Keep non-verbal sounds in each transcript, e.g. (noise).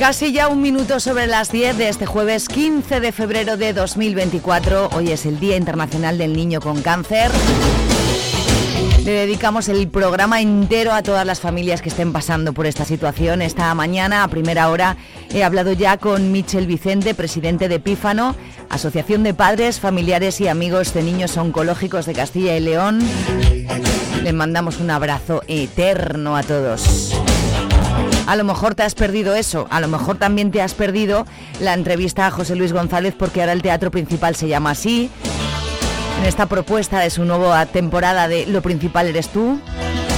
Casi ya un minuto sobre las 10 de este jueves 15 de febrero de 2024. Hoy es el Día Internacional del Niño con Cáncer. Le dedicamos el programa entero a todas las familias que estén pasando por esta situación. Esta mañana, a primera hora, he hablado ya con Michel Vicente, presidente de Pífano, Asociación de Padres, Familiares y Amigos de Niños Oncológicos de Castilla y León. Les mandamos un abrazo eterno a todos. A lo mejor te has perdido eso, a lo mejor también te has perdido la entrevista a José Luis González porque ahora el teatro principal se llama así. En esta propuesta de su nueva temporada de Lo principal eres tú.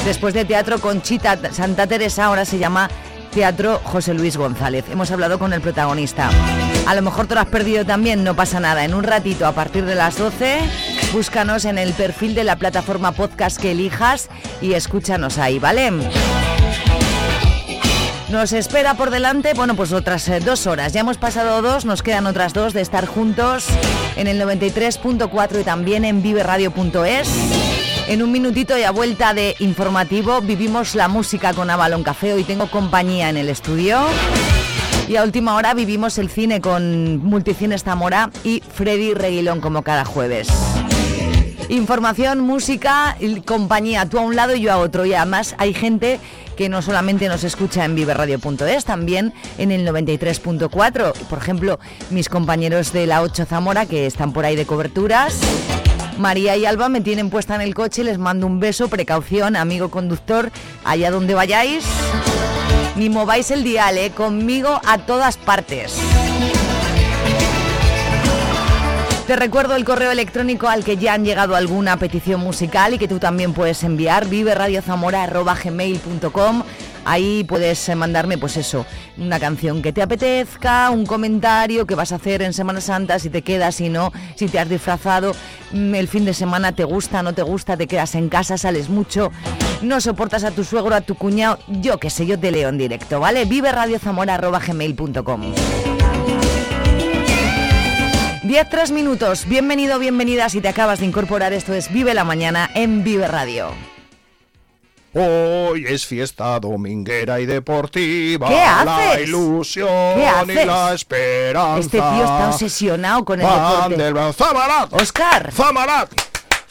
Después de Teatro Conchita Santa Teresa ahora se llama Teatro José Luis González. Hemos hablado con el protagonista. A lo mejor te lo has perdido también, no pasa nada. En un ratito, a partir de las 12, búscanos en el perfil de la plataforma podcast que elijas y escúchanos ahí, ¿vale? Nos espera por delante, bueno, pues otras eh, dos horas. Ya hemos pasado dos, nos quedan otras dos de estar juntos en el 93.4 y también en viveradio.es. En un minutito y a vuelta de informativo, vivimos la música con Avalon Café. Hoy tengo compañía en el estudio. Y a última hora vivimos el cine con Multicines Zamora y Freddy Reguilón como cada jueves. Información, música, compañía, tú a un lado y yo a otro. Y además hay gente que no solamente nos escucha en viverradio.es, también en el 93.4. Por ejemplo, mis compañeros de la 8 Zamora que están por ahí de coberturas. María y Alba me tienen puesta en el coche, les mando un beso, precaución, amigo conductor, allá donde vayáis. Ni mováis el dial, ¿eh? conmigo a todas partes. Te recuerdo el correo electrónico al que ya han llegado alguna petición musical y que tú también puedes enviar, viveradiozamora.gmail.com. Ahí puedes eh, mandarme, pues eso, una canción que te apetezca, un comentario que vas a hacer en Semana Santa, si te quedas, si no, si te has disfrazado, mm, el fin de semana te gusta, no te gusta, te quedas en casa, sales mucho, no soportas a tu suegro, a tu cuñado, yo qué sé, yo te leo en directo, ¿vale? viveradiozamora.gmail.com. 10 3 minutos. Bienvenido, bienvenida si te acabas de incorporar. Esto es Vive la Mañana en Vive Radio. Hoy es fiesta dominguera y deportiva. ¿Qué La haces? ilusión ¿Qué y haces? la esperanza. Este tío está obsesionado con el Van deporte. Zamarat. Oscar. Zamarat.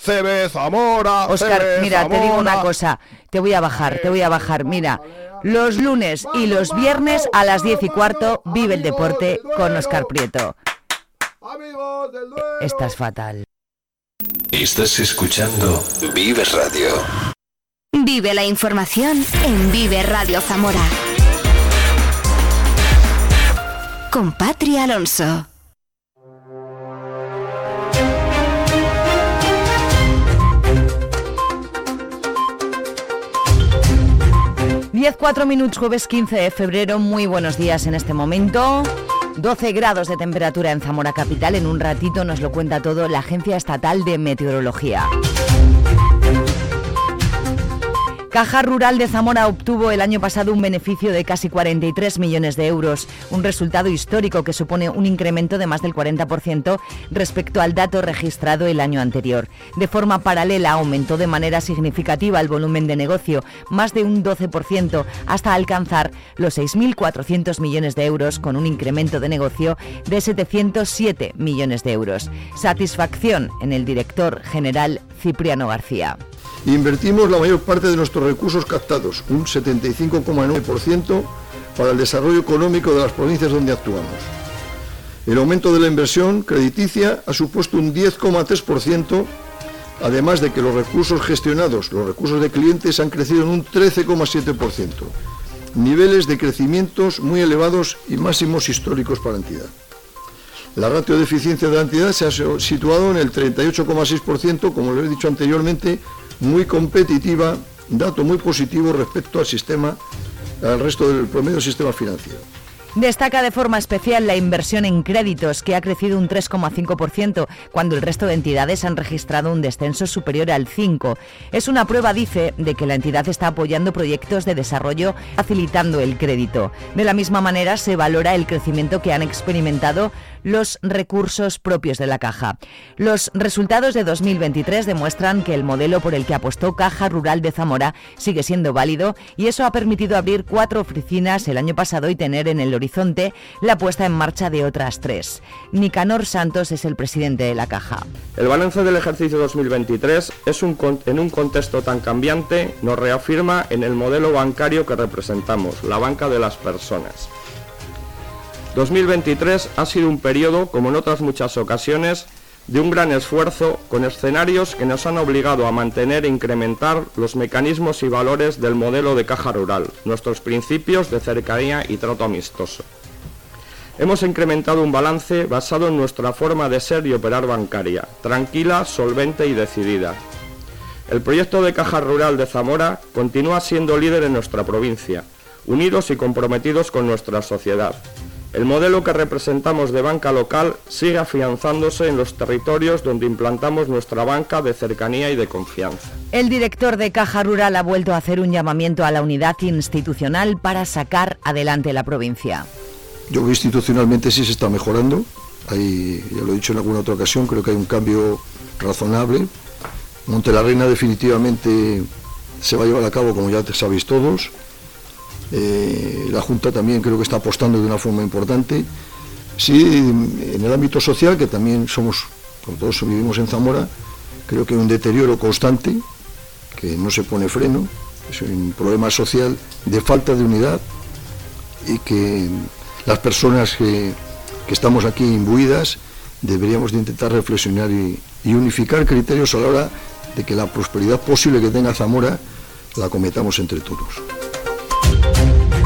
CB Zamora. Oscar, CB mira, te digo una cosa. Te voy a bajar, te voy a bajar. Mira, los lunes y los viernes a las 10 y cuarto vive el deporte con Oscar Prieto. Amigos del Duero. Estás fatal. Estás escuchando Vive Radio. Vive la información en Vive Radio Zamora. Con Patri Alonso. Diez, cuatro minutos, jueves 15 de febrero. Muy buenos días en este momento. 12 grados de temperatura en Zamora Capital. En un ratito nos lo cuenta todo la Agencia Estatal de Meteorología. Caja Rural de Zamora obtuvo el año pasado un beneficio de casi 43 millones de euros, un resultado histórico que supone un incremento de más del 40% respecto al dato registrado el año anterior. De forma paralela aumentó de manera significativa el volumen de negocio, más de un 12%, hasta alcanzar los 6.400 millones de euros, con un incremento de negocio de 707 millones de euros. Satisfacción en el director general Cipriano García. Invertimos la mayor parte de nuestros recursos captados, un 75,9%, para el desarrollo económico de las provincias donde actuamos. El aumento de la inversión crediticia ha supuesto un 10,3%, además de que los recursos gestionados, los recursos de clientes, han crecido en un 13,7%, niveles de crecimientos muy elevados y máximos históricos para la entidad. La ratio de eficiencia de la entidad se ha situado en el 38,6%, como les he dicho anteriormente, muy competitiva, dato muy positivo respecto al sistema, al resto del promedio del sistema financiero. Destaca de forma especial la inversión en créditos, que ha crecido un 3,5%, cuando el resto de entidades han registrado un descenso superior al 5%. Es una prueba, dice, de que la entidad está apoyando proyectos de desarrollo, facilitando el crédito. De la misma manera, se valora el crecimiento que han experimentado los recursos propios de la caja. Los resultados de 2023 demuestran que el modelo por el que apostó Caja Rural de Zamora sigue siendo válido y eso ha permitido abrir cuatro oficinas el año pasado y tener en el horizonte la puesta en marcha de otras tres. Nicanor Santos es el presidente de la caja. El balance del ejercicio 2023 es un, en un contexto tan cambiante nos reafirma en el modelo bancario que representamos, la banca de las personas. 2023 ha sido un periodo, como en otras muchas ocasiones, de un gran esfuerzo con escenarios que nos han obligado a mantener e incrementar los mecanismos y valores del modelo de caja rural, nuestros principios de cercanía y trato amistoso. Hemos incrementado un balance basado en nuestra forma de ser y operar bancaria, tranquila, solvente y decidida. El proyecto de Caja Rural de Zamora continúa siendo líder en nuestra provincia, unidos y comprometidos con nuestra sociedad, el modelo que representamos de banca local sigue afianzándose en los territorios donde implantamos nuestra banca de cercanía y de confianza. El director de Caja Rural ha vuelto a hacer un llamamiento a la unidad institucional para sacar adelante la provincia. Yo creo que institucionalmente sí se está mejorando. Hay, ya lo he dicho en alguna otra ocasión, creo que hay un cambio razonable. Monte la Reina definitivamente se va a llevar a cabo, como ya sabéis todos. Eh, la Junta también creo que está apostando de una forma importante. Sí, en el ámbito social, que también somos, como todos vivimos en Zamora, creo que hay un deterioro constante, que no se pone freno, es un problema social de falta de unidad y que las personas que, estamos aquí imbuidas deberíamos de intentar reflexionar y, y unificar criterios a la hora de que la prosperidad posible que tenga Zamora la cometamos entre todos. Thank you.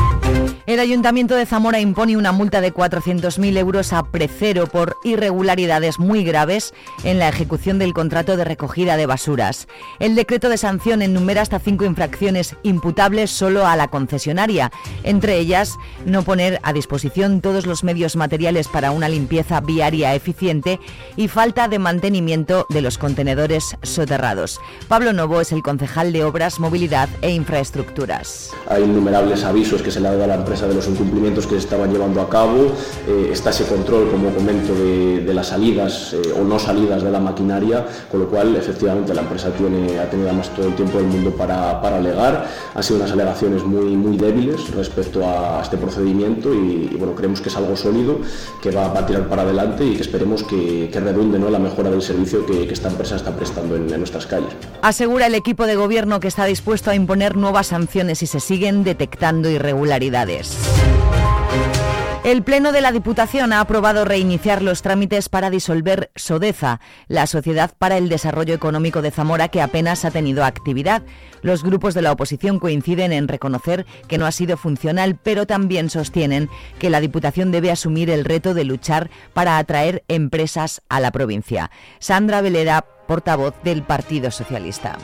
El Ayuntamiento de Zamora impone una multa de 400.000 euros a Precero por irregularidades muy graves en la ejecución del contrato de recogida de basuras. El decreto de sanción enumera hasta cinco infracciones imputables solo a la concesionaria, entre ellas no poner a disposición todos los medios materiales para una limpieza viaria eficiente y falta de mantenimiento de los contenedores soterrados. Pablo Novo es el concejal de Obras, Movilidad e Infraestructuras. Hay innumerables avisos que se le ha dado a la empresa de los incumplimientos que se estaban llevando a cabo, eh, está ese control, como comento, de, las salidas eh, o no salidas de la maquinaria, con lo cual efectivamente la empresa tiene, ha tenido además todo el tiempo del mundo para, para alegar, han sido unas alegaciones muy, muy débiles respecto a este procedimiento y, bueno, creemos que es algo sólido, que va, a tirar para adelante y que esperemos que, que redunde ¿no? la mejora del servicio que, esta empresa está prestando en, en nuestras calles. Asegura el equipo de gobierno que está dispuesto a imponer nuevas sanciones si se siguen detectando irregularidades. El Pleno de la Diputación ha aprobado reiniciar los trámites para disolver Sodeza, la Sociedad para el Desarrollo Económico de Zamora, que apenas ha tenido actividad. Los grupos de la oposición coinciden en reconocer que no ha sido funcional, pero también sostienen que la Diputación debe asumir el reto de luchar para atraer empresas a la provincia. Sandra Veleda, portavoz del Partido Socialista.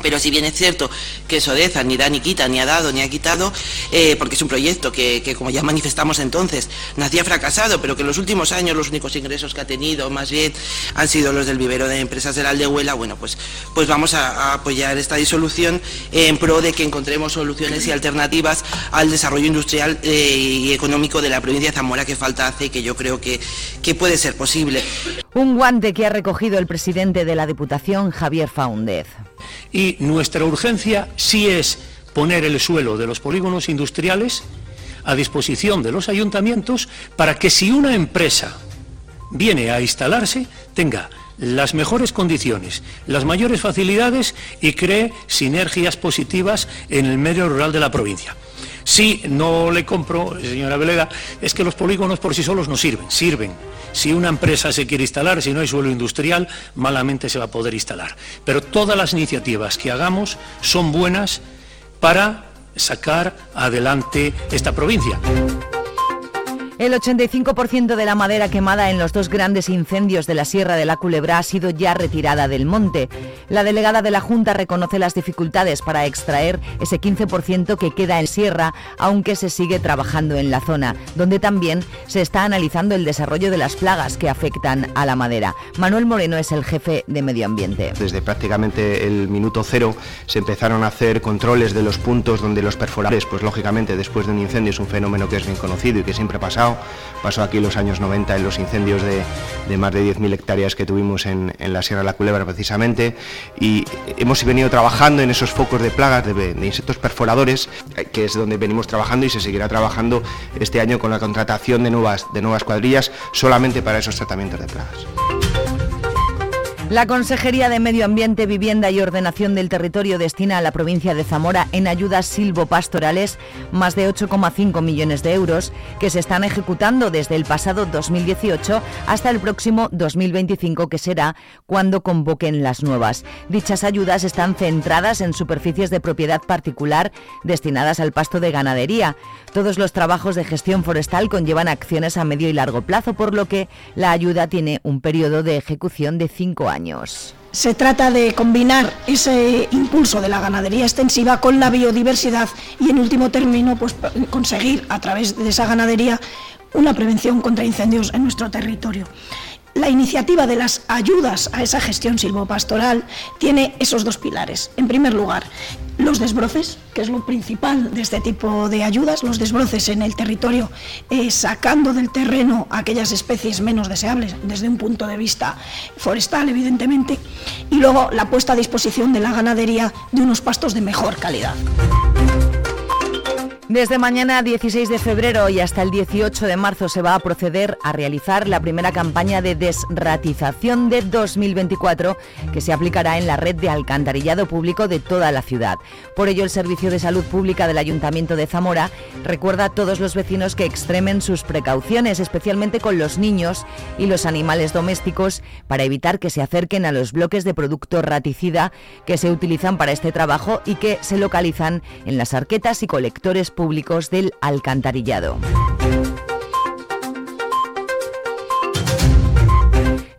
Pero si bien es cierto que Sodeza ni da ni quita, ni ha dado, ni ha quitado, eh, porque es un proyecto que, como ya manifestamos entonces, nacía fracasado, pero que en los últimos años los únicos ingresos que ha tenido, más bien, han sido los del vivero de empresas de la Aldehuela, bueno, pues, pues vamos a, apoyar esta disolución en pro de que encontremos soluciones y alternativas al desarrollo industrial eh, y económico de la provincia de Zamora que falta hace y que yo creo que, que puede ser posible. Un guante que ha recogido el presidente de la Diputación, Javier Faúndez. Y nuestra urgencia sí es poner el suelo de los polígonos industriales a disposición de los ayuntamientos para que si una empresa viene a instalarse tenga las mejores condiciones, las mayores facilidades y cree sinergias positivas en el medio rural de la provincia. Si no le compro, señora Veleda, es que los polígonos por sí solos no sirven, sirven si una empresa se quiere instalar, si no hay suelo industrial, malamente se va a poder instalar. Pero todas las iniciativas que hagamos son buenas para sacar adelante esta provincia. El 85% de la madera quemada en los dos grandes incendios de la Sierra de la Culebra ha sido ya retirada del monte. La delegada de la Junta reconoce las dificultades para extraer ese 15% que queda en Sierra, aunque se sigue trabajando en la zona, donde también se está analizando el desarrollo de las plagas que afectan a la madera. Manuel Moreno es el jefe de Medio Ambiente. Desde prácticamente el minuto cero se empezaron a hacer controles de los puntos donde los perforadores, pues lógicamente después de un incendio es un fenómeno que es bien conocido y que siempre ha pasado pasó aquí en los años 90 en los incendios de, más de 10.000 hectáreas que tuvimos en, la Sierra de la Culebra precisamente y hemos venido trabajando en esos focos de plagas de, de insectos perforadores que es donde venimos trabajando y se seguirá trabajando este año con la contratación de nuevas, de nuevas cuadrillas solamente para esos tratamientos de plagas. La Consejería de Medio Ambiente, Vivienda y Ordenación del Territorio destina a la provincia de Zamora en ayudas silvopastorales más de 8,5 millones de euros que se están ejecutando desde el pasado 2018 hasta el próximo 2025, que será cuando convoquen las nuevas. Dichas ayudas están centradas en superficies de propiedad particular destinadas al pasto de ganadería. Todos los trabajos de gestión forestal conllevan acciones a medio y largo plazo, por lo que la ayuda tiene un periodo de ejecución de cinco años. Se trata de combinar ese impulso de la ganadería extensiva con la biodiversidad y en último término pues, conseguir a través de esa ganadería una prevención contra incendios en nuestro territorio. La iniciativa de las ayudas a esa gestión silvopastoral tiene esos dos pilares. En primer lugar, los desbroces, que es lo principal de este tipo de ayudas, los desbroces en el territorio, eh, sacando del terreno aquellas especies menos deseables desde un punto de vista forestal, evidentemente, y luego la puesta a disposición de la ganadería de unos pastos de mejor calidad. Desde mañana 16 de febrero y hasta el 18 de marzo se va a proceder a realizar la primera campaña de desratización de 2024 que se aplicará en la red de alcantarillado público de toda la ciudad. Por ello, el Servicio de Salud Pública del Ayuntamiento de Zamora recuerda a todos los vecinos que extremen sus precauciones, especialmente con los niños y los animales domésticos, para evitar que se acerquen a los bloques de producto raticida que se utilizan para este trabajo y que se localizan en las arquetas y colectores públicos públicos del alcantarillado.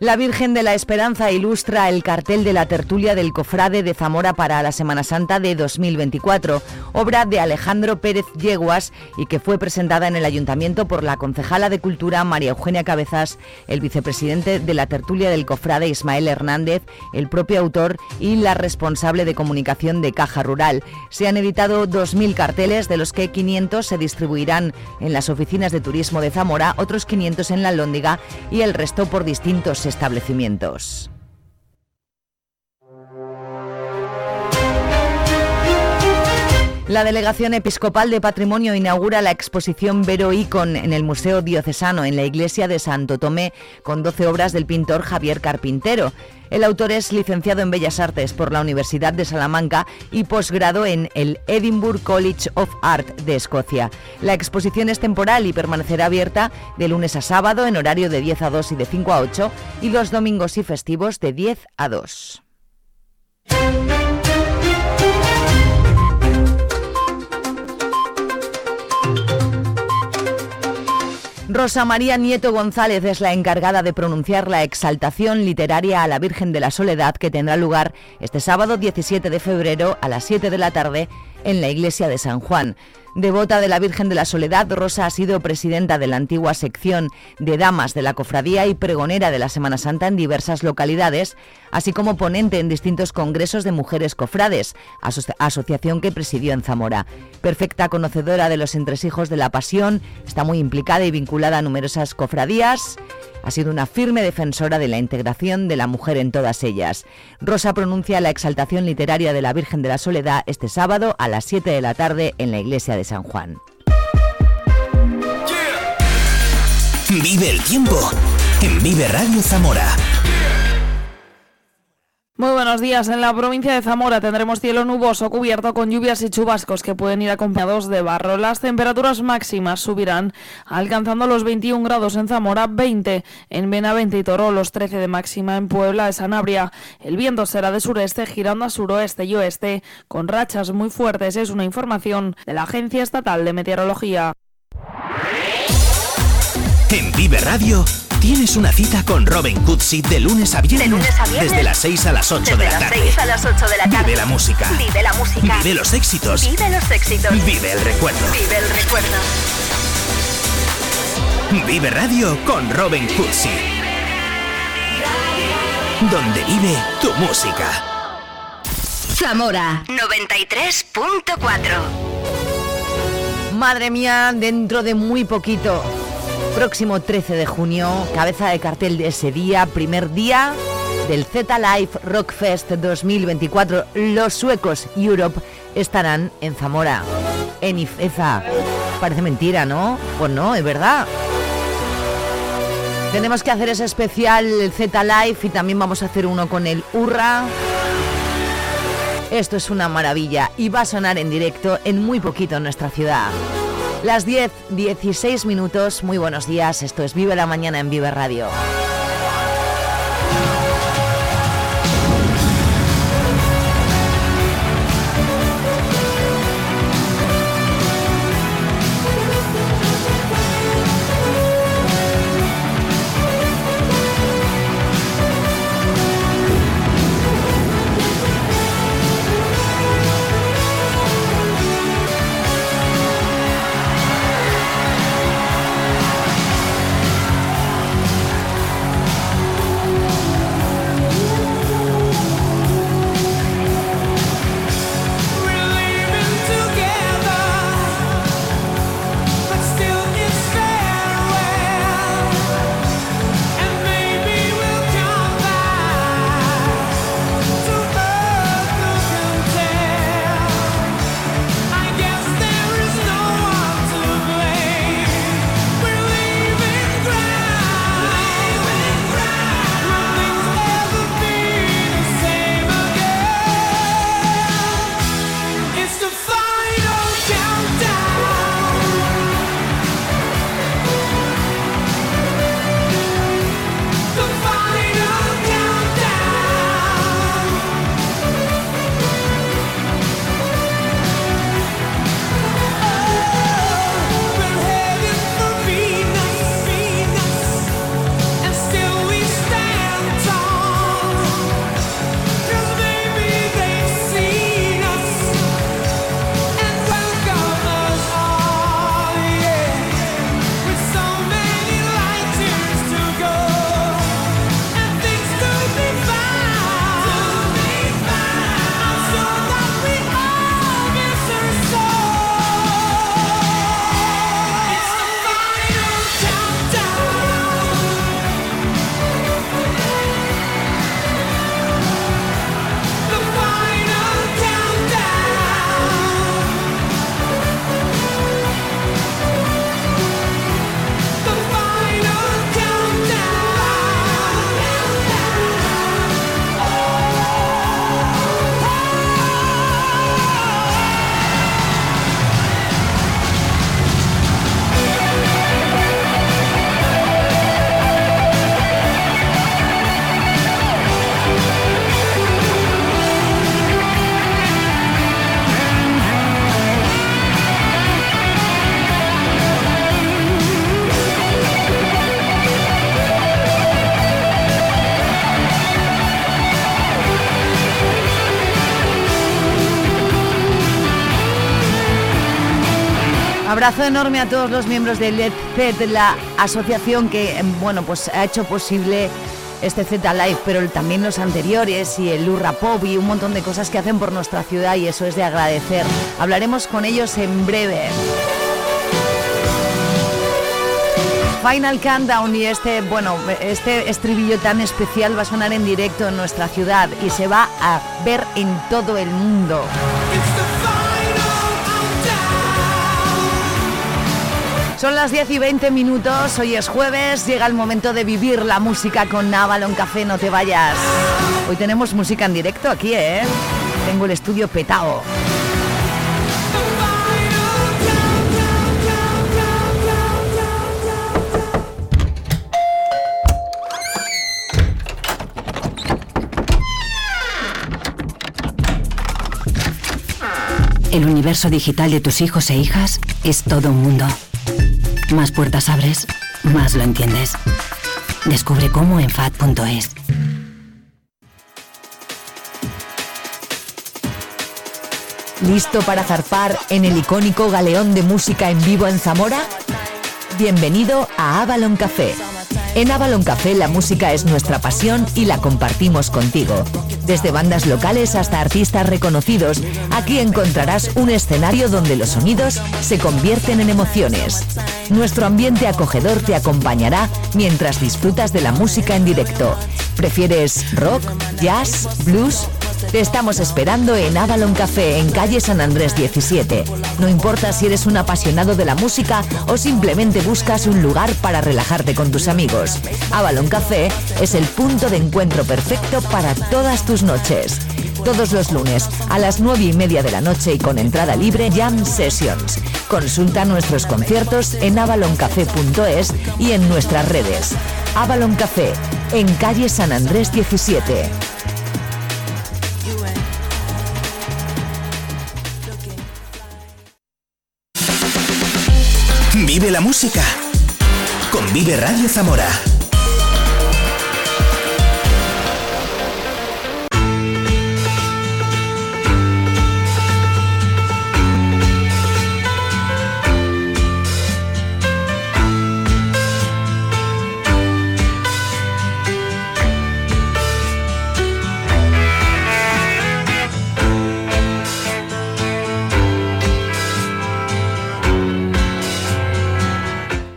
La Virgen de la Esperanza ilustra el cartel de la tertulia del Cofrade de Zamora para la Semana Santa de 2024, obra de Alejandro Pérez Yeguas y que fue presentada en el Ayuntamiento por la concejala de Cultura María Eugenia Cabezas, el vicepresidente de la tertulia del Cofrade Ismael Hernández, el propio autor y la responsable de comunicación de Caja Rural. Se han editado 2.000 carteles, de los que 500 se distribuirán en las oficinas de turismo de Zamora, otros 500 en la Lóndiga y el resto por distintos establecimientos. La Delegación Episcopal de Patrimonio inaugura la exposición Vero Icon en el Museo Diocesano en la iglesia de Santo Tomé con 12 obras del pintor Javier Carpintero. El autor es licenciado en Bellas Artes por la Universidad de Salamanca y posgrado en el Edinburgh College of Art de Escocia. La exposición es temporal y permanecerá abierta de lunes a sábado en horario de 10 a 2 y de 5 a 8 y los domingos y festivos de 10 a 2. Rosa María Nieto González es la encargada de pronunciar la exaltación literaria a la Virgen de la Soledad que tendrá lugar este sábado 17 de febrero a las 7 de la tarde en la iglesia de San Juan. Devota de la Virgen de la Soledad, Rosa ha sido presidenta de la antigua sección de Damas de la Cofradía y pregonera de la Semana Santa en diversas localidades, así como ponente en distintos congresos de mujeres cofrades, asociación que presidió en Zamora. Perfecta conocedora de los entresijos de la pasión, está muy implicada y vinculada a numerosas cofradías ha sido una firme defensora de la integración de la mujer en todas ellas. Rosa pronuncia la exaltación literaria de la Virgen de la Soledad este sábado a las 7 de la tarde en la iglesia de San Juan. Vive el tiempo en Vive Radio Zamora. Muy buenos días. En la provincia de Zamora tendremos cielo nuboso cubierto con lluvias y chubascos que pueden ir acompañados de barro. Las temperaturas máximas subirán alcanzando los 21 grados en Zamora, 20 en Benavente y Toro, los 13 de máxima en Puebla de Sanabria. El viento será de sureste girando a suroeste y oeste con rachas muy fuertes. Es una información de la Agencia Estatal de Meteorología. En Vive Radio tienes una cita con Robin Cootsy de lunes a viernes. De lunes a viernes. Desde las 6 a las 8 Desde de la las tarde. 6 a las 8 de la tarde. Vive la música. Vive la música. Vive los éxitos. Vive los éxitos. Vive el recuerdo. Vive el recuerdo. Vive Radio con Robin Cootsy. Donde vive tu música. Zamora 93.4. Madre mía, dentro de muy poquito, próximo 13 de junio, cabeza de cartel de ese día, primer día del Z Live Rock Fest 2024. Los suecos Europe estarán en Zamora, en Ifeza. Parece mentira, ¿no? Pues no, es verdad. Tenemos que hacer ese especial Z Live y también vamos a hacer uno con el Urra. Esto es una maravilla y va a sonar en directo en muy poquito en nuestra ciudad. Las 10, 16 minutos, muy buenos días, esto es Vive la Mañana en Vive Radio. Abrazo enorme a todos los miembros de Led la asociación que em, bueno, pues ha hecho posible este Z Live, pero también los anteriores y el Lurra Pop y un montón de cosas que hacen por nuestra ciudad y eso es de agradecer. Hablaremos con ellos en breve. Final Countdown y este, bueno, este estribillo tan especial va a sonar en directo en nuestra ciudad y se va a ver en todo el mundo. Son las 10 y 20 minutos, hoy es jueves, llega el momento de vivir la música con Navalon Café, no te vayas. Hoy tenemos música en directo aquí, ¿eh? Tengo el estudio petao. El universo digital de tus hijos e hijas es todo un mundo. Más puertas abres, más lo entiendes. Descubre cómo en FAD.es. ¿Listo para zarpar en el icónico galeón de música en vivo en Zamora? Bienvenido a Avalon Café. En Avalon Café la música es nuestra pasión y la compartimos contigo. Desde bandas locales hasta artistas reconocidos, aquí encontrarás un escenario donde los sonidos se convierten en emociones. Nuestro ambiente acogedor te acompañará mientras disfrutas de la música en directo. ¿Prefieres rock, jazz, blues? Te estamos esperando en Avalon Café en calle San Andrés 17. No importa si eres un apasionado de la música o simplemente buscas un lugar para relajarte con tus amigos. Avalon Café es el punto de encuentro perfecto para todas tus noches. Todos los lunes a las 9 y media de la noche y con entrada libre Jam Sessions. Consulta nuestros conciertos en avaloncafé.es y en nuestras redes. Avalon Café, en calle San Andrés 17. Vive la música con Vive Radio Zamora.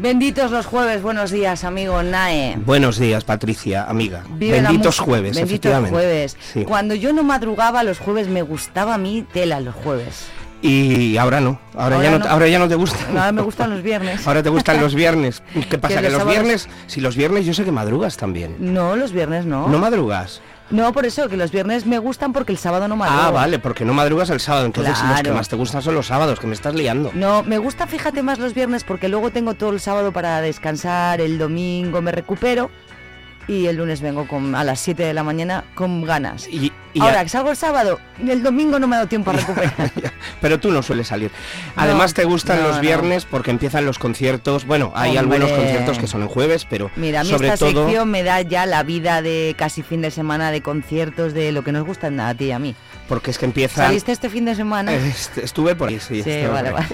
Benditos los jueves, buenos días, amigo Nae. Buenos días, Patricia, amiga. Vive Benditos jueves, Benditos efectivamente. jueves. Sí. Cuando yo no madrugaba los jueves me gustaba a mí tela los jueves. Y ahora no, ahora, Ahora ya no, ahora ya no te gusta. Ahora me gustan los viernes. (laughs) Ahora te gustan los viernes. (laughs) ¿Qué pasa? Que Que, los viernes, si los viernes yo sé que madrugas también. No, los viernes no. ¿No madrugas? No, por eso, que los viernes me gustan porque el sábado no madrugo. Ah, vale, porque no madrugas el sábado. Entonces los que Claro. más te gustan son los sábados, que me estás liando. No, me gusta, fíjate más los viernes porque luego tengo todo el sábado para descansar, el domingo me recupero y el lunes vengo con, a las 7 de la mañana con ganas. Y, y Ahora que salgo el sábado, el domingo no me ha dado tiempo a (laughs) recuperar. Pero tú no sueles salir. Además te gustan no, los no. viernes porque empiezan los conciertos. Bueno, hay algunos conciertos que son en jueves, pero Mira, a mí sobre esta todo sección me da ya la vida de casi fin de semana de conciertos, de lo que nos gusta a ti y a mí. porque es que empiezan. ¿Saliste este fin de semana? Est- Estuve por ahí, sí. Sí, vale, por ahí.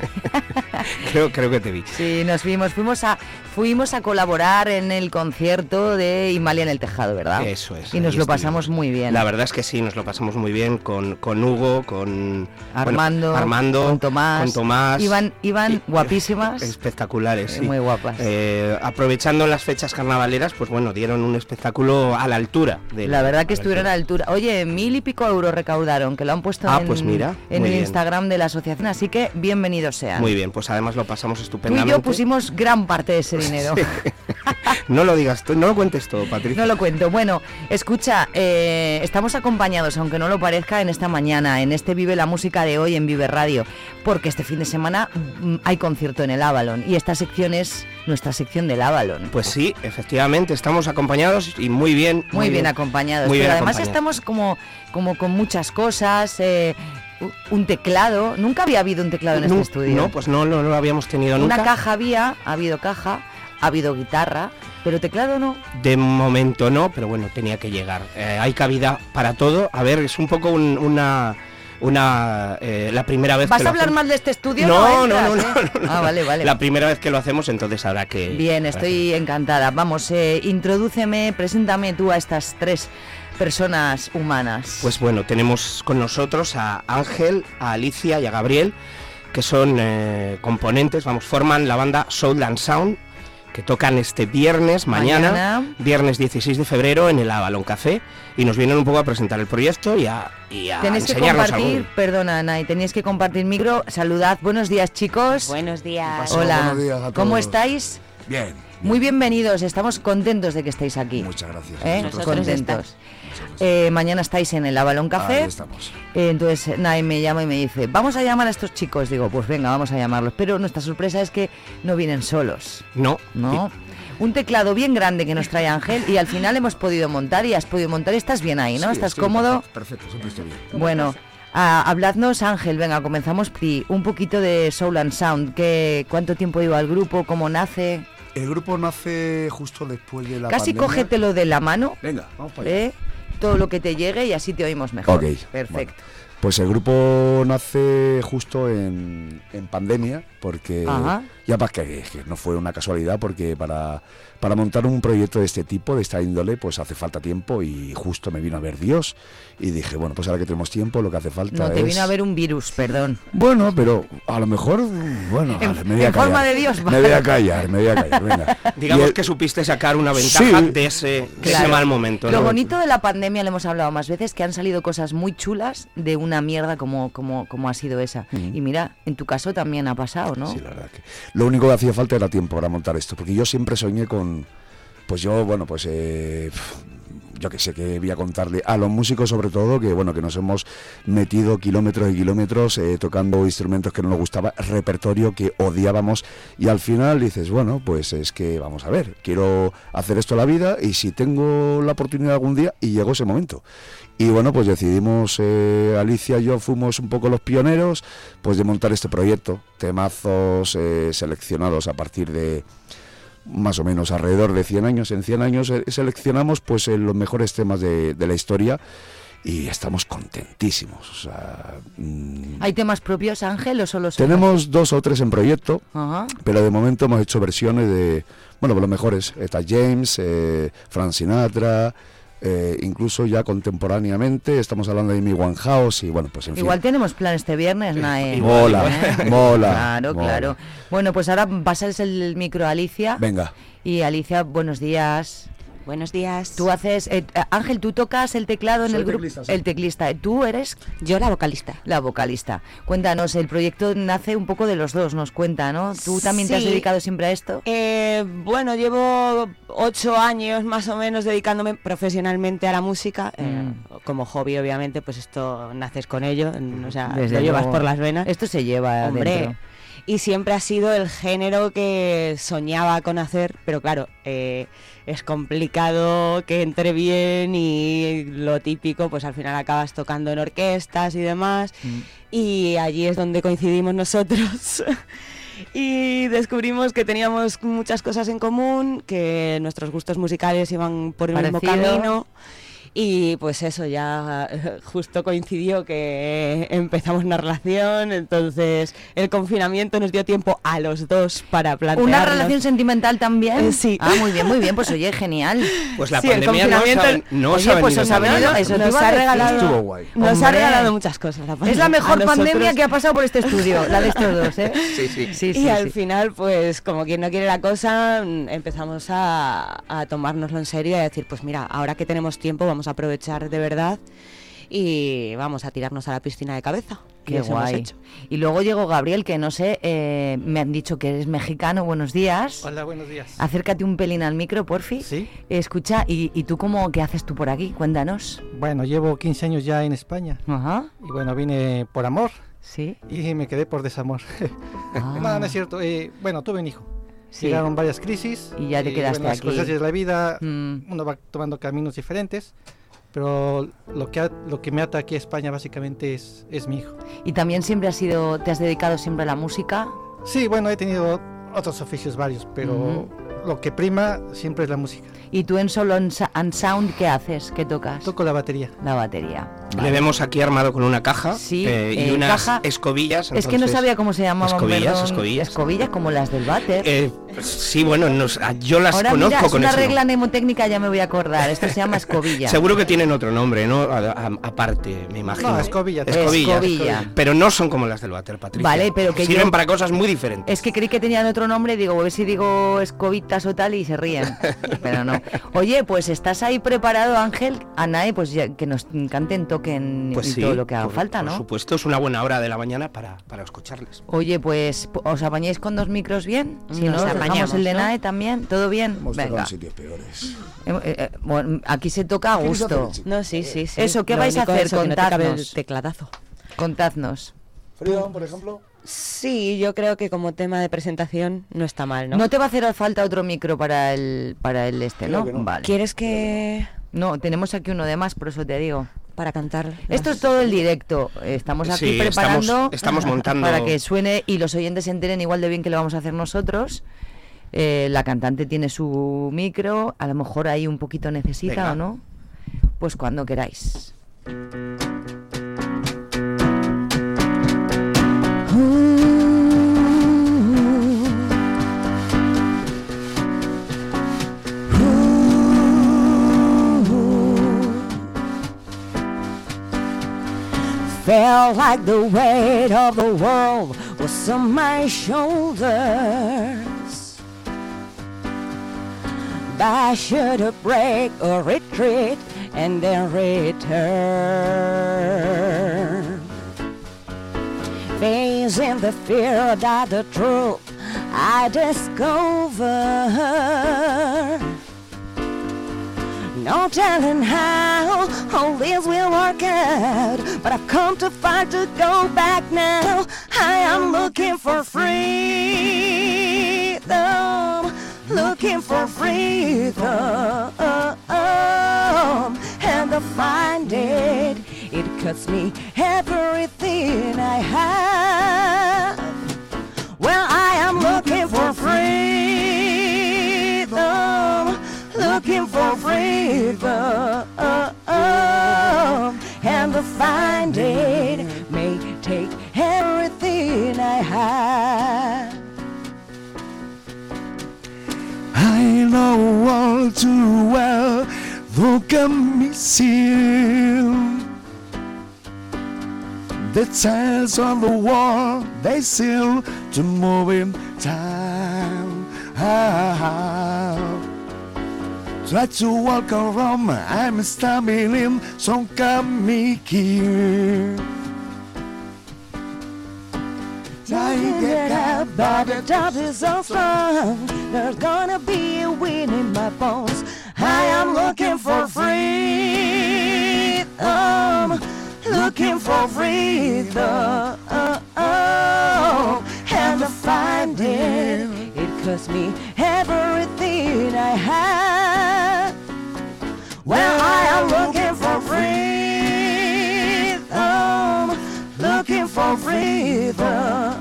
(laughs) creo, creo que te vi. Sí, nos fuimos, fuimos a, fuimos a colaborar en el concierto de Imalia en el Tejado, ¿verdad? Eso es. Y nos lo pasamos muy bien. La verdad es que sí, nos lo pasamos muy bien con, con Hugo, con bueno, Armando, Armando, con Tomás, con Tomás. Iban, iban guapísimas. (laughs) Espectaculares, sí. Muy guapas. Eh, aprovechando las fechas carnavaleras, pues bueno, dieron un espectáculo a la altura. La verdad que a estuvieron a la altura. Oye, mil y pico euros recaudaron, que lo han puesto Ah, en, pues mira, en el bien. Instagram de la asociación, así que bienvenidos sean. Muy bien, pues además lo pasamos Tú y estupendamente. yo pusimos gran parte de ese dinero. (laughs) No lo digas, tú, no lo cuentes todo, Patricia. No lo cuento. Bueno, escucha, eh, estamos acompañados, aunque no lo parezca, en esta mañana, en este Vive la Música de hoy en Vive Radio, porque este fin de semana mm, hay concierto en el Avalon y esta sección es nuestra sección del Avalon. Pues sí, efectivamente, estamos acompañados y muy bien. Muy, bien, acompañados. Muy pero además estamos como, como con muchas cosas, eh, un teclado. Nunca había habido un teclado en No, este estudio. No, pues no, no, no lo habíamos tenido nunca. Una caja había, ha habido caja, ha habido guitarra, pero teclado no. De momento no, pero bueno, tenía que llegar. Eh, hay cabida para todo. A ver, es un poco un- una... una eh, la primera vez ¿Vas que a hablar mal de este estudio? No, no, no, ¿eh? no, no, Ah, vale, vale. La primera vez que lo hacemos, entonces habrá que... Bien, estoy encantada. Vamos, eh, introdúceme, preséntame tú a estas tres personas humanas. Pues bueno, tenemos con nosotros a Ángel, a Alicia y a Gabriel, que son eh, componentes, vamos, forman la banda Soul and Sound, que tocan este viernes, mañana, Mañana. viernes 16 de febrero en el Avalon Café, y nos vienen un poco a presentar el proyecto y a, y a Tenéis que compartir, algo. perdona, Nay, tenéis que compartir micro. Saludad, buenos días, chicos. Buenos días. Hola, Buenos días a ¿cómo estáis? Bien. Muy bienvenidos, estamos contentos de que estéis aquí. Muchas gracias. ¿Eh? Nosotros Contentos. Eh, mañana estáis en el Avalon Café. Ahí estamos. Eh, entonces Nay me llama y me dice, vamos a llamar a estos chicos. Digo, pues venga, vamos a llamarlos. Pero nuestra sorpresa es que no vienen solos. No. No. Un teclado bien grande que nos trae Ángel y al final hemos podido montar y has podido montar. Estás bien ahí, ¿no? Sí, ¿Estás estoy cómodo? Perfecto, perfecto, siempre estoy bien. Bueno, ah, habladnos Ángel, venga, comenzamos. Un poquito de Soul and Sound. ¿qué, ¿Cuánto tiempo lleva el grupo? ¿Cómo nace? El grupo nace justo después de la Casi pandemia. cógetelo de la mano. Venga, vamos para allá. ¿eh? Todo lo que te llegue y así te oímos mejor. Ok, Perfecto. Pues el grupo nace justo en, en pandemia, porque Ajá. ya para que, que no fue una casualidad, porque para, para montar un proyecto de este tipo, de esta índole, pues hace falta tiempo y justo me vino a ver Dios y dije, bueno, pues ahora que tenemos tiempo, lo que hace falta No, te es... vino a ver un virus, perdón. Bueno, pero a lo mejor, bueno, En- vale, me voy a en forma callar. de Dios, Me vale. voy a callar, me voy a callar, venga. (laughs) Digamos el- que supiste sacar una ventaja Sí. de, ese, de ese Claro. mal momento. Lo ¿no? bonito de la pandemia, lo hemos hablado más veces, que han salido cosas muy chulas de una mierda como, como, como ha sido esa. Y mira, en tu caso también ha pasado, ¿no? Sí, la verdad que lo único que hacía falta era tiempo para montar esto, porque yo siempre soñé con, pues yo, bueno, pues eh, yo que sé que voy a contarle a los músicos sobre todo que bueno que nos hemos metido kilómetros y kilómetros eh, tocando instrumentos que no nos gustaba, repertorio que odiábamos y al final dices bueno pues es que vamos a ver quiero hacer esto a la vida y si tengo la oportunidad algún día y llegó ese momento y bueno, pues decidimos, eh, Alicia y yo fuimos un poco los pioneros, pues de montar este proyecto, temazos seleccionados a partir de más o menos alrededor de 100 años. En 100 años eh, seleccionamos pues eh, los mejores temas de, de la historia y estamos contentísimos. O sea, mm, ¿Hay temas propios, Ángel, o solo tenemos dos o tres en proyecto, Ajá. pero de momento hemos hecho versiones de, bueno, los mejores. Está James, eh, Frank Sinatra, eh, incluso ya contemporáneamente estamos hablando de Mi One House y bueno, pues en fin. Igual tenemos plan este viernes, Nae. Mola, ¿Eh? mola, Claro, mola. claro. Bueno, pues ahora pasas el micro a Alicia. Venga. Y Alicia, buenos días. Buenos días. Tú haces, eh, Ángel, tú tocas el teclado en el grupo. sí. El teclista. ¿Tú eres? Yo la vocalista. La vocalista. Cuéntanos, el proyecto nace un poco de los dos, nos cuenta, ¿no? ¿Tú también te has dedicado siempre a esto? Eh, bueno, llevo ocho años más o menos dedicándome profesionalmente a la música. eh, Mm. como hobby, obviamente, pues esto naces con ello. O sea, Desde lo llevas luego. por las venas. Esto se lleva Hombre. Y siempre ha sido el género que soñaba con hacer, pero claro, eh, es complicado que entre bien y lo típico, pues al final acabas tocando en orquestas y demás. Y allí es donde coincidimos nosotros. (laughs) Y descubrimos que teníamos muchas cosas en común, que nuestros gustos musicales iban por el mismo camino. Y pues eso, ya eh, justo coincidió que empezamos una relación, entonces el confinamiento nos dio tiempo a los dos para plantear ¿Una relación sentimental también? Eh, sí. Ah, muy bien, muy bien. Pues oye, genial. (laughs) Pues la Sí, el pandemia no os ha- no Oye, ha pues os ha venido, eso nos ha regalado, Estuvo guay. nos ha regalado muchas cosas. la Es la mejor pandemia que ha pasado por este estudio, la de estos dos, ¿eh? (laughs) Sí, sí. Sí, y sí, al sí. final, pues como quien no quiere la cosa, mm, empezamos a, a tomárnoslo en serio y a decir, pues mira, ahora que tenemos tiempo vamos a aprovechar de verdad y vamos a tirarnos a la piscina de cabeza. Y Qué eso hemos guay. hecho. Y luego llegó Gabriel, que no sé, eh, me han dicho que eres mexicano. Buenos días. Hola, buenos días. Acércate un pelín al micro, porfi. Sí. Escucha, ¿y, y tú cómo, qué haces tú por aquí? Cuéntanos. Bueno, llevo 15 años ya en España. Ajá. Y bueno, vine por amor. Sí. Y me quedé por desamor. (laughs) Ah. no, no es cierto. eh, bueno, tuve un hijo. Sí. Llegaron varias crisis. Y ya te quedaste bueno, las aquí. cosas de la vida, Mm. uno va tomando caminos diferentes. Pero lo que, lo que me ata aquí a España básicamente es, es mi hijo. ¿Y también siempre has sido, te has dedicado siempre a la música? Sí, bueno, he tenido otros oficios varios, pero. Lo que prima siempre es la música. ¿Y tú en Solo and Sound qué haces? ¿Qué tocas? Toco la batería. La batería. Le vemos aquí armado con una caja Sí, eh, y eh, unas caja- escobillas. Es que no sabía cómo se llamaban. Escobillas, perdón. escobillas. Escobillas como las del váter. Eh, sí, bueno, nos- yo las Ahora conozco mira, es con una regla mnemotécnica, ya me voy a acordar. Esto se llama (laughs) escobilla. Seguro que tienen otro nombre, ¿no? A- a- aparte, me imagino. No, escobilla. Escobillas. Escobilla. Pero no son como las del váter, Patricia. Vale, pero que Sirven yo- para cosas muy diferentes. Es que creí que tenían otro nombre, digo, a ver si digo escobitas o tal y se ríen. Pero no. Oye, pues estás ahí preparado, Ángel, Anae, pues ya que nos canten, toquen Pues y sí, todo lo que haga por- falta, Por ¿no? supuesto, es una buena hora de la mañana para, para escucharles. Oye, pues, ¿os apañáis con dos micros bien? Si Nos no, apañamos, el de ¿no? Nae también, ¿todo bien? Hemos Venga. en sitios peores. Eh, eh, bueno, aquí se toca a ¿Qué vais a gusto. No, sí, sí, sí. Eso, ¿qué Lo vais a hacer? que no te cabe el Contadnos. tecladazo. Contadnos. Freedom, por ejemplo. Sí, yo creo que como tema de presentación no está mal, ¿no? ¿No? te va a hacer falta otro micro para el, para el este, ¿no? que no. Vale. ¿Quieres que No, tenemos aquí uno de más, por eso te digo. para cantar? Esto es todo el directo. Estamos aquí Sí, preparando estamos- estamos (laughs) montando- para que suene y los oyentes se enteren igual de bien que lo vamos a hacer nosotros. Eh, la cantante tiene su micro, a lo mejor ahí un poquito necesita Venga. o no. Pues cuando queráis. Felt like the weight of the world was on my shoulders. I should have break or retreat and then return. Facing the fear that the truth I discover. No telling how all this will work out, but Come to fight to go back now. I am looking for freedom, looking for freedom, and to find it, it costs me everything I have. Well, I am looking for freedom, looking for freedom, and to find it may take everything I have. I know all too well, at me still. The signs on the wall, they seal to moving time. Try to walk around, I'm stumbling, so come me here. Try to get out, but the doubt is so strong. There's gonna be a wind in my bones. I am looking for freedom, looking for freedom, and to find it, it cost me everything I had. Well, I am looking for freedom, looking for freedom,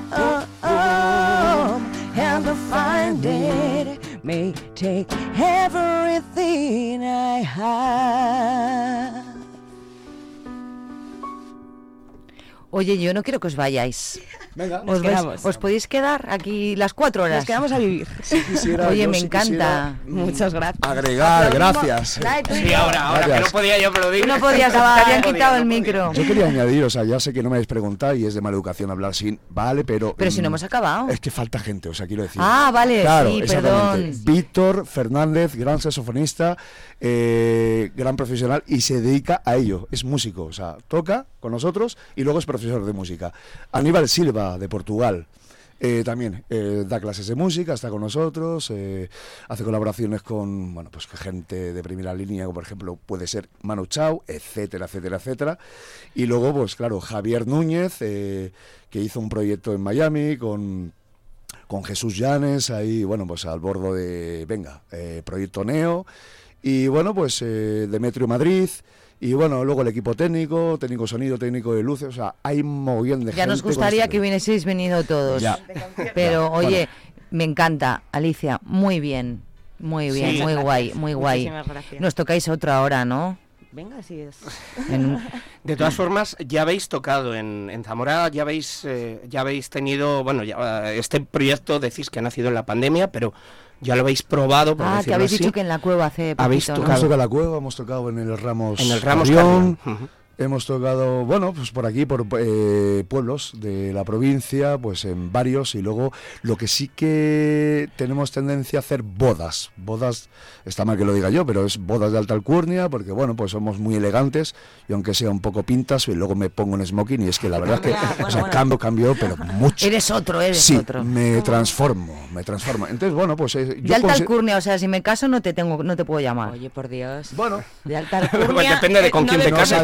and to find it may take everything I have. Oye, yo no quiero que os vayáis. Venga, ¿Os, Nos vais- quedamos. os podéis quedar aquí las cuatro horas? Nos quedamos a vivir. quisiera, Oye, me encanta. (laughs) Muchas gracias. Agregar, gracias. Sí, ahora, ahora, que no podía yo aplaudir. No podías, te Estaba- (laughs) habían no podía, quitado no el podía. micro. Yo quería añadir, o sea, ya sé que no me habéis preguntado y es de mala educación hablar así, vale, pero... Pero si no mm, hemos acabado. Es que falta gente, o sea, quiero decir. Ah, vale, Claro, sí, perdón. Víctor Fernández, gran saxofonista, eh, gran profesional y se dedica a ello. Es músico, o sea, toca con nosotros y luego es profesor de música. Aníbal Silva, de Portugal. eh, también eh, da clases de música, está con nosotros, hace colaboraciones con bueno, pues, gente de primera línea, como por ejemplo puede ser Manu Chao, etcétera, etcétera, etcétera. Y luego, pues claro, Javier Núñez, que hizo un proyecto en Miami con con Jesús Llanes ahí, bueno, pues al bordo de, venga, Proyecto Neo, y bueno, pues eh, Demetrio Madrid, y bueno, luego el equipo técnico, técnico sonido, técnico de luces, o sea, hay un mogollón de gente. Ya nos gustaría este- que hubieseis venido todos. Ya. Pero Ya, oye, me encanta, Alicia, muy bien. Muy bien, Sí. muy guay, muy guay. Nos tocáis otra hora, ¿no? Venga, así es. (laughs) En- (laughs) De todas formas, ya habéis tocado en, en Zamora, ya habéis, eh, ya habéis tenido, bueno, ya, eh, este proyecto decís que ha nacido en la pandemia, pero ya lo habéis probado, por Ah, que habéis así. dicho que en la cueva hace Habéis poquito, ¿no? Hemos tocado la cueva, hemos tocado en el Ramos En el Ramos Carrión. Hemos tocado, bueno, pues por aquí, por eh, pueblos de la provincia, pues en varios, y luego lo que sí que tenemos tendencia a hacer bodas. Bodas, está mal que lo diga yo, pero es bodas de alta alcurnia, porque bueno, pues somos muy elegantes, y aunque sea un poco pintas, y luego me pongo en smoking, y es que la verdad es que, o sea, bueno. cambio, cambio, pero mucho. Eres otro, eres sí, otro. me transformo, me transformo. Entonces, bueno, pues eh, De yo alta consi- alcurnia, o sea, si me caso no te tengo, no te puedo llamar. Oye, por Dios. Bueno. De alta (laughs) alcurnia. depende de con eh, quién no te cases.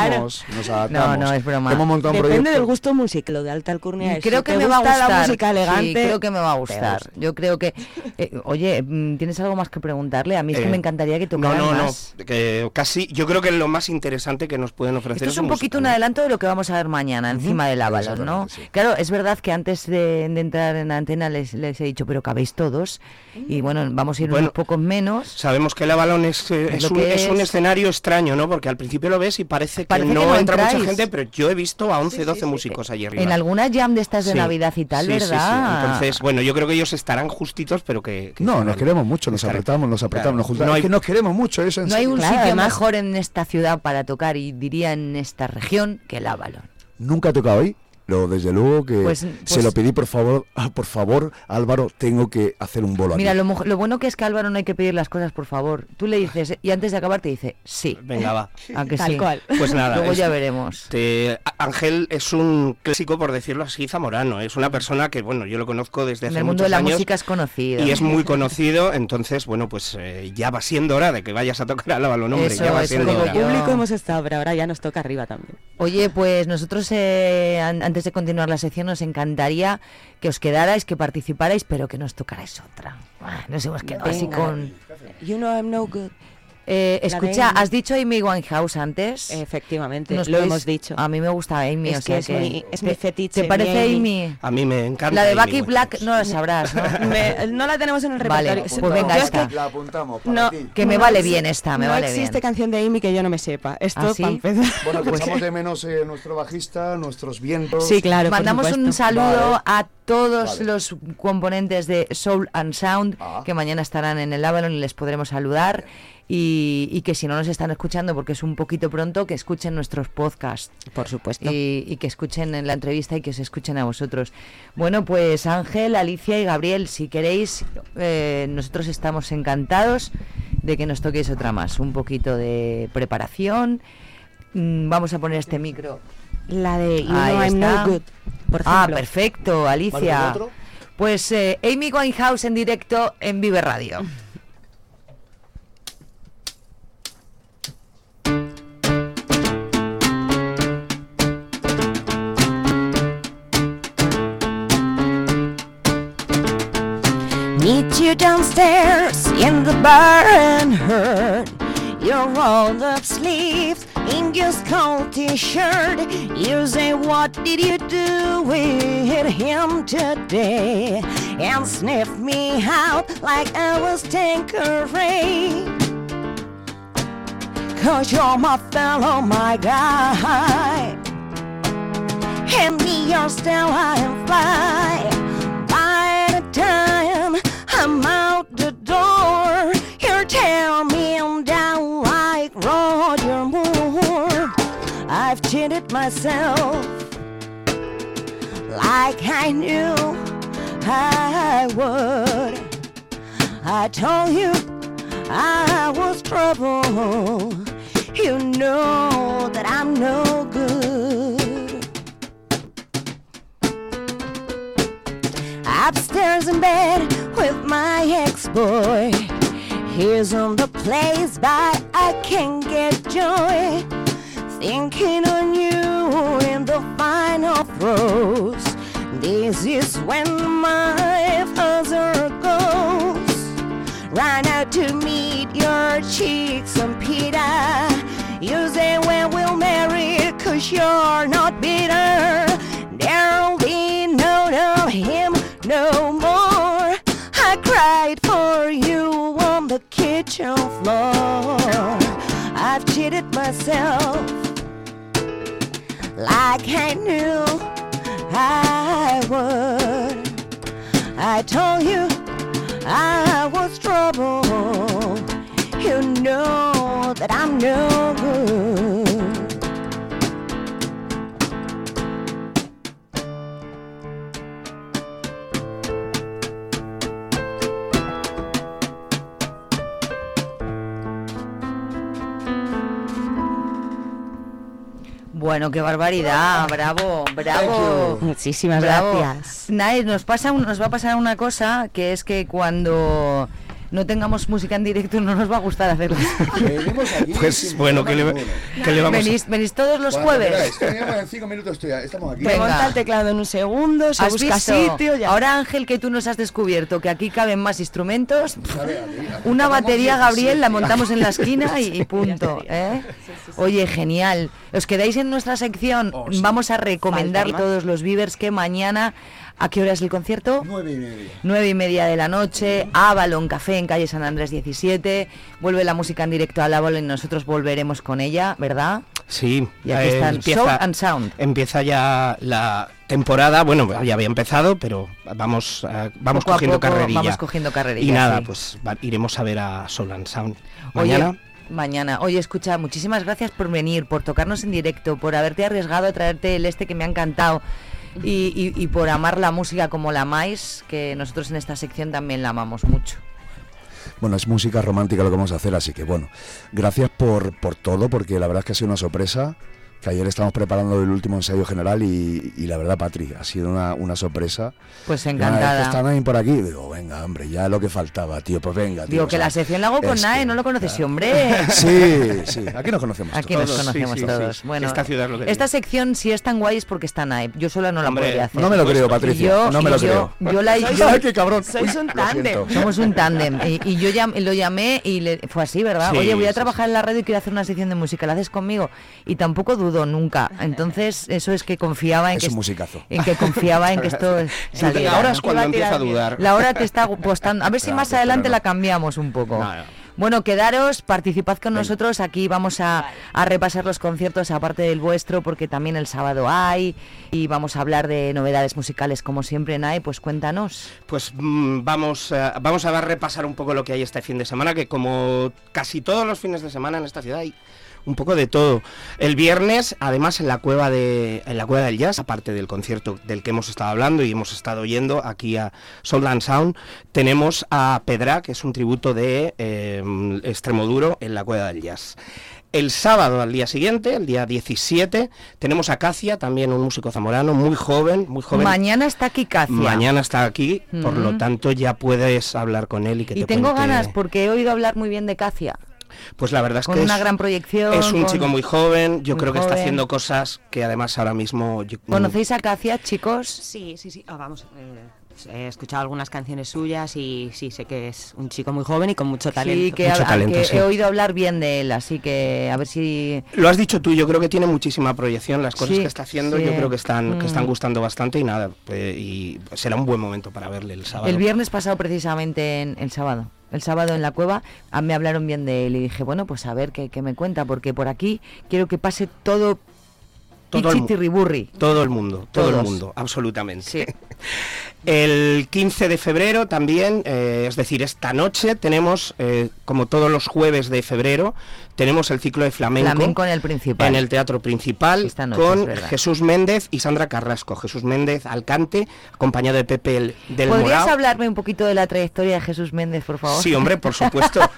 Adaptamos nos adaptamos. No, no, es broma. Hemos montado un Depende proyecto. del gusto musical, lo de alta alcurnia. es, Creo si que me va a gusta gustar. la música elegante. Sí, creo que me va a gustar. gusta. Yo creo que. eh, oye, mm, ¿tienes algo más que preguntarle? A mí es que Eh, me encantaría que No, tocaran no, no. más. Que casi, yo creo que lo más interesante que nos pueden ofrecer Esto es un poquito un adelanto de lo que vamos a ver mañana encima del Avalon, ¿no? Claro, es verdad que antes de, de entrar en la antena les, les he dicho, pero cabéis todos. Y bueno, vamos a ir Bueno, unos pocos menos. Sabemos que el Avalon es, eh, Es es, un, que es un es. escenario extraño, ¿no? Porque al principio lo ves y parece que, Parece que no, no entra mucha gente, pero yo he visto a 11, 12 músicos allí arriba. En alguna jam de estas de Sí. Navidad y tal, Sí, sí, sí. ¿verdad? Entonces, bueno, yo creo que ellos estarán justitos, pero que... que No, nos queremos mucho, nos estarán- apretamos, nos apretamos, Claro. nos juntamos. No Es hay- que nos queremos mucho, eso en No hay un Claro, sitio además- mejor en esta ciudad para tocar y diría en esta región que el Avalon. Nunca he tocado ahí. Lo, desde luego que Pues- se pues- lo pedí por favor, ah, por favor, Álvaro, tengo que hacer un bolo Mira, lo, mo- lo bueno que es que a Álvaro no hay que pedir las cosas, por favor. Tú le dices y antes de acabar te dice sí. Venga, va. (laughs) ¿A que Tal sí? cual. Pues nada. Luego es- ya veremos. te- Ángel es un clásico, por decirlo así, zamorano. Es una persona que, bueno, yo lo conozco desde En hace el mundo muchos de la años música es conocido. Y es muy conocido, entonces, bueno, pues eh, ya va siendo hora de que vayas a tocar al Avalon, hombre, Eso, ya va eso siendo digo hora. yo. Público hemos estado, pero ahora ya nos toca arriba también. Oye, pues nosotros eh, antes de continuar la sección nos encantaría que os quedarais, que participarais, pero que nos tocarais otra. Ah, Nos hemos quedado así con... You know I'm no good. Eh, escucha, has dicho Amy Winehouse antes. Efectivamente, ¿Nos lo hemos dicho. A mí me gusta Amy, Es o sea que es que... mi- es ¿Te- mi fetiche, ¿Te parece Amy? Amy. A mí me encanta. La de Winehouse. Black no la sabrás, ¿no? (laughs) Me- no la tenemos en el Vale, repertorio. pues venga es que La apuntamos para no, ti. Que me no vale existe- bien esta, me no vale existe bien. canción de Amy que yo no me sepa. Esto ¿Ah, sí? (laughs) Bueno, que echamos de menos eh, nuestro bajista, nuestros vientos. Sí, claro. Mandamos un saludo Vale. a todos Vale. los componentes de Soul and Sound Ah. que mañana estarán en el Avalon y les podremos saludar. Y, y que si no nos están escuchando porque es un poquito pronto, que escuchen nuestros podcasts. Por supuesto. Y, y que escuchen en la entrevista y que os escuchen a vosotros. Bueno, pues Ángel, Alicia y Gabriel, si queréis, eh, nosotros estamos encantados de que nos toquéis otra más. Un poquito de preparación. Mm, Vamos a poner este micro. La de You Ahí know I'm está. no good. Por Ah, perfecto, Alicia. Pues eh, Amy Winehouse en directo en Vive Radio. Meet you downstairs in the bar and heard your rolled up sleeves in your skull t-shirt. You say, what did you do with him today? And sniff me out like I was Tanqueray. Cause you're my fellow, my guy. Hand me your Stella and fly. I'm out the door, you're tearing me down like Roger Moore. I've cheated myself like I knew I would. I told you I was trouble. You know that I'm no good. Upstairs in bed with my ex-boy. He's on the place, but I can't get joy. Thinking on you in the final throes. This is when my father goes. Run out to meet your cheeks on Peter. You say when we'll marry, cause you're not bitter. There'll be no of him no more. I cried for you on the kitchen floor. I've cheated myself like I knew I would. I told you I was trouble. You know that I'm no good. Bueno, qué barbaridad, bravo, bravo. Muchísimas Bravo. gracias. Naes, nos, pasa un- nos va a pasar una cosa, que es que cuando no tengamos música en directo no nos va a gustar hacerlo. (laughs) Pues bueno, ¿qué le, qué le vamos a- ¿Venís, venís todos los Cuando jueves? queráis, que en cinco minutos estoy- estamos aquí. Monta el teclado en un segundo, se ¿Has busca visto? sitio, ya. Ahora Ángel que tú nos has descubierto que aquí caben más instrumentos, una Montamos batería 17. Gabriel la montamos en la esquina y, y (laughs) punto. ¿eh? Oye, genial. ¿Os quedáis en nuestra sección? Vamos a recomendar todos los Vivers que mañana, ¿a qué hora es el concierto? Nueve y media. Nueve y media de la noche, Avalon Café en calle San Andrés 17. Vuelve la música en directo a Avalon y nosotros volveremos con ella, ¿verdad? Sí, Y aquí eh, están Soul and Sound. Empieza ya la temporada, bueno, ya había empezado, pero vamos, eh, vamos Poco cogiendo carrerilla. vamos cogiendo carrerilla, Y nada, sí. pues va- iremos a ver a Soul and Sound. Oye, Mañana, mañana. Oye, escucha, muchísimas gracias por venir, por tocarnos en directo, por haberte arriesgado a traerte el este que me ha encantado. Y, y- y por amar la música como la amáis, que nosotros en esta sección también la amamos mucho. Bueno, es música romántica lo que vamos a hacer, así que bueno, gracias por, por todo, porque la verdad es que ha sido una sorpresa, que ayer estamos preparando el último ensayo general y, y la verdad, Patri, ha sido una, una sorpresa. Pues Y una vez que encantada. está Nain por aquí, digo, venga, hombre, ya lo que faltaba, tío, pues venga, tío. Digo o que sea, la sección la hago con es Nae, no lo conoces, sí, hombre. (laughs) Sí, sí, aquí nos conocemos Aquí todos. nos conocemos sí, sí, todos. sí. Bueno, Esta ciudad lo que esta sección, si es tan guay, es porque está Nae. Yo sola no la Hombre, podría hacer. No me lo creo, Patricia, yo- no me lo yo- creo. Yo la yo- Ay, qué cabrón. Sois un tándem. Somos un tándem. Y, y yo lo llamé y le, fue así, ¿verdad? Sí, Oye, voy a sí, trabajar en la radio y quiero hacer una sección de música. ¿La haces conmigo? Y tampoco dudo nunca. Entonces, eso es que confiaba en Es que... un musicazo. En que confiaba en que (laughs) esto saliera. ahora es cuando empieza a dudar. La hora te está postando. A ver si Claro, más adelante no. la cambiamos un poco. No, no. Bueno, quedaros, participad con nosotros. Aquí vamos a, a repasar los conciertos aparte del vuestro, porque también el sábado hay. Y vamos a hablar de novedades musicales, como siempre, Nai. Pues cuéntanos. Pues mm, vamos, eh, vamos a repasar un poco lo que hay este fin de semana, que como casi todos los fines de semana en esta ciudad hay un poco de todo. El viernes, además, en la cueva de en la cueva del jazz, aparte del concierto del que hemos estado hablando y hemos estado oyendo aquí a Soul and Sound, tenemos a Pedra, que es un tributo de eh, Extremoduro en la cueva del jazz. El sábado al día siguiente, el día 17, tenemos a Cacia, también un músico zamorano, muy joven, muy joven. Mañana está aquí Cacia. Mañana está aquí, por lo Ujú. tanto ya puedes hablar con él y que Y te tengo cuente- ganas porque he oído hablar muy bien de Cacia. Pues la verdad es con que una es, gran proyección. es un con- chico muy joven, yo muy creo que está haciendo cosas que además ahora mismo... yo- ¿Conocéis a Cacia, chicos? Sí, sí, sí. Ah, vamos, eh, he escuchado algunas canciones suyas y sí, sé que es un chico muy joven y con mucho talento. Sí, que, Mucho talento, que sí. he oído hablar bien de él, así que a ver si... Lo has dicho tú, yo creo que tiene muchísima proyección, las cosas Sí, que está haciendo sí. yo creo que están, que están Mm. gustando bastante y nada, eh, y será un buen momento para verle el sábado. El viernes pasado precisamente en el sábado. El sábado en la cueva ah, me hablaron bien de él y dije, bueno, pues a ver qué, qué me cuenta, porque por aquí quiero que pase todo Todo el. Todo el mundo, todo el mundo, absolutamente. Sí. (laughs) El 15 de febrero también, eh, es decir, esta noche tenemos, eh, como todos los jueves de febrero, tenemos el ciclo de flamenco, Flamenco en el principal. en el teatro principal noche, con. Jesús Méndez y Sandra Carrasco. Jesús Méndez al cante, acompañado de Pepe el, del ¿Podrías Morao. hablarme un poquito de la trayectoria de Jesús Méndez, por favor? Sí, hombre, por supuesto. (laughs)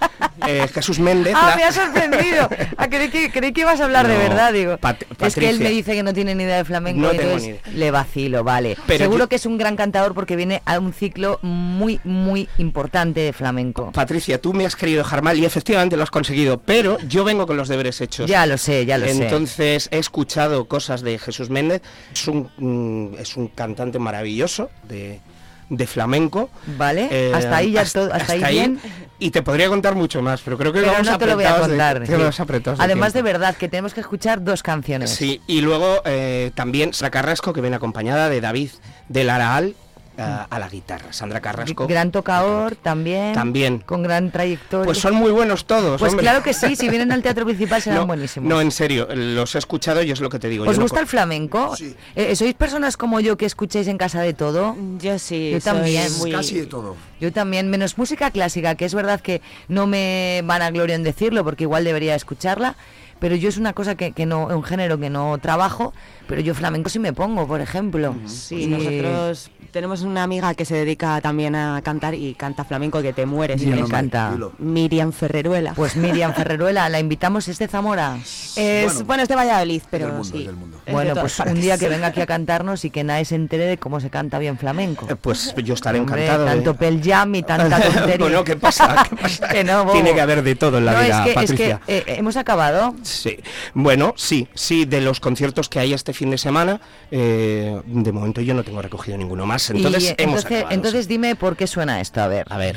Eh, Jesús Méndez. Ah, la- me ha sorprendido. Ah, creí, que, creí que ibas a hablar de verdad, digo. Pat- es que él me dice que no tiene ni idea de flamenco, No tengo le vacilo, vale. Pero Seguro yo- que es un gran cantador porque viene a un ciclo muy, muy importante de flamenco. Patricia, tú me has querido dejar mal y efectivamente lo has conseguido, pero yo vengo con los deberes hechos. Ya lo sé, ya lo sé. Entonces he escuchado cosas de Jesús Méndez, es un, mm, es un cantante maravilloso de, de flamenco. Vale, Eh, hasta ahí ya todo, hasta, ahí bien. Y te podría contar mucho más, pero creo que Pero vamos no te lo voy a de- contar. que sí. de Además de verdad que tenemos que escuchar dos canciones. Sí, y luego eh, también Sandra Carrasco, que viene acompañada de David del Araal a la guitarra. Sandra Carrasco. Gran tocador también. También. Con gran trayectoria. Pues son muy buenos todos. Pues hombre. claro que sí, si vienen al teatro principal (laughs) serán no, buenísimos. No, en serio, los he escuchado y es lo que te digo. ¿Os yo gusta el flamenco? Eh, ¿Sois personas como yo que escucháis en casa de todo? Yo sí, Yo soy también. muy- Casi de todo. Yo también, menos música clásica, que es verdad que no me van a gloria en decirlo porque igual debería escucharla, pero yo es una cosa que, que no, un género que no trabajo, pero yo flamenco sí me pongo, por ejemplo. Sí, Y- nosotros tenemos una amiga que se dedica también a cantar y canta flamenco que te mueres. Me Y encanta. Miriam Ferreruela. Pues Miriam (laughs) Ferreruela, la invitamos, es de Zamora. Es, bueno, es de Valladolid, pero sí. Bueno, pues un día que venga aquí a cantarnos y que nadie se entere de cómo se canta bien flamenco. Pues yo estaré Hombre, encantado. de- Tanto pel jam y tanta (laughs) tontería. bueno, ¿qué pasa? ¿Qué (laughs) pasa? Que no. Tiene que haber de todo en la No, vida, es que, es Patricia. que, eh, hemos acabado. Sí, bueno, sí, sí, de los conciertos que hay este fin de semana, eh, de momento yo no tengo recogido ninguno más, entonces y, hemos entonces, acabado, entonces dime por qué suena esto, a ver. A ver.